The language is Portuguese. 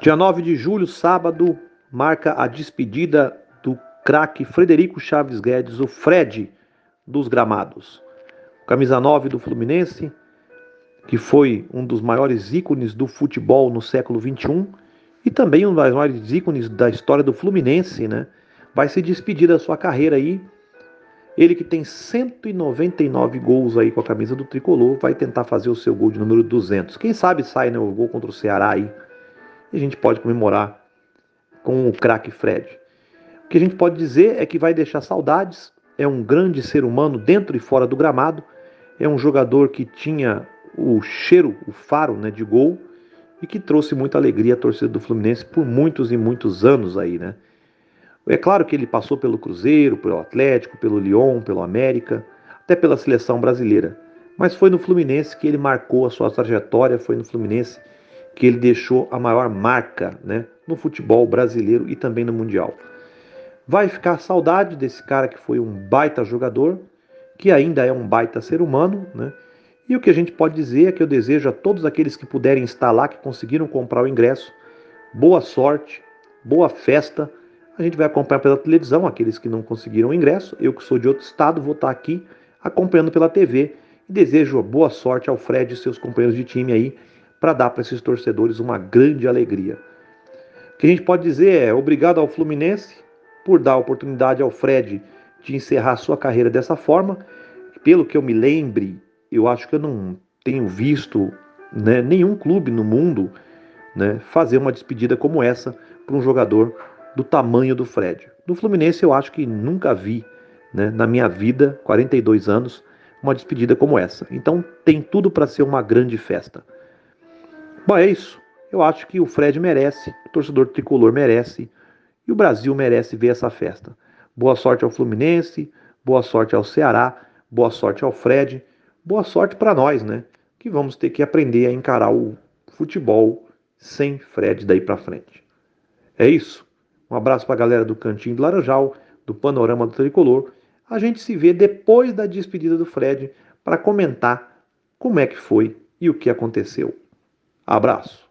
Dia 9 de julho, sábado, marca a despedida do craque Frederico Chaves Guedes, o Fred dos gramados. Camisa 9 do Fluminense, que foi um dos maiores ícones do futebol no século 21 e também um dos maiores ícones da história do Fluminense, né? Vai se despedir da sua carreira aí. Ele que tem 199 gols aí com a camisa do tricolor, vai tentar fazer o seu gol de número 200. Quem sabe sai né, gol contra o Ceará aí e a gente pode comemorar com o craque Fred. O que a gente pode dizer é que vai deixar saudades, é um grande ser humano dentro e fora do gramado, é um jogador que tinha o cheiro, o faro né, de gol e que trouxe muita alegria à torcida do Fluminense por muitos e muitos anos aí, né? É claro que ele passou pelo Cruzeiro, pelo Atlético, pelo Lyon, pelo América, até pela seleção brasileira. Mas foi no Fluminense que ele marcou a sua trajetória, foi no Fluminense que ele deixou a maior marca né, no futebol brasileiro e também no Mundial. Vai ficar saudade desse cara que foi um baita jogador, que ainda é um baita ser humano, né? E o que a gente pode dizer é que eu desejo a todos aqueles que puderem estar lá, que conseguiram comprar o ingresso, boa sorte, boa festa. A gente vai acompanhar pela televisão, aqueles que não conseguiram o ingresso. Eu que sou de outro estado, vou estar aqui acompanhando pela TV. E desejo boa sorte ao Fred e seus companheiros de time aí para dar para esses torcedores uma grande alegria. O que a gente pode dizer é obrigado ao Fluminense por dar a oportunidade ao Fred de encerrar sua carreira dessa forma. Pelo que eu me lembre, eu acho que eu não tenho visto né, nenhum clube no mundo né, fazer uma despedida como essa para um jogador do tamanho do Fred. No Fluminense eu acho que nunca vi né, na minha vida, 42 anos, uma despedida como essa. Então tem tudo para ser uma grande festa. Bom, é isso. Eu acho que o Fred merece, o torcedor tricolor merece e o Brasil merece ver essa festa. Boa sorte ao Fluminense, boa sorte ao Ceará, boa sorte ao Fred, boa sorte para nós, né? Que vamos ter que aprender a encarar o futebol sem Fred daí para frente. É isso. Um abraço para a galera do Cantinho do Laranjal, do Panorama do Tricolor. A gente se vê depois da despedida do Fred para comentar como é que foi e o que aconteceu. Abraço.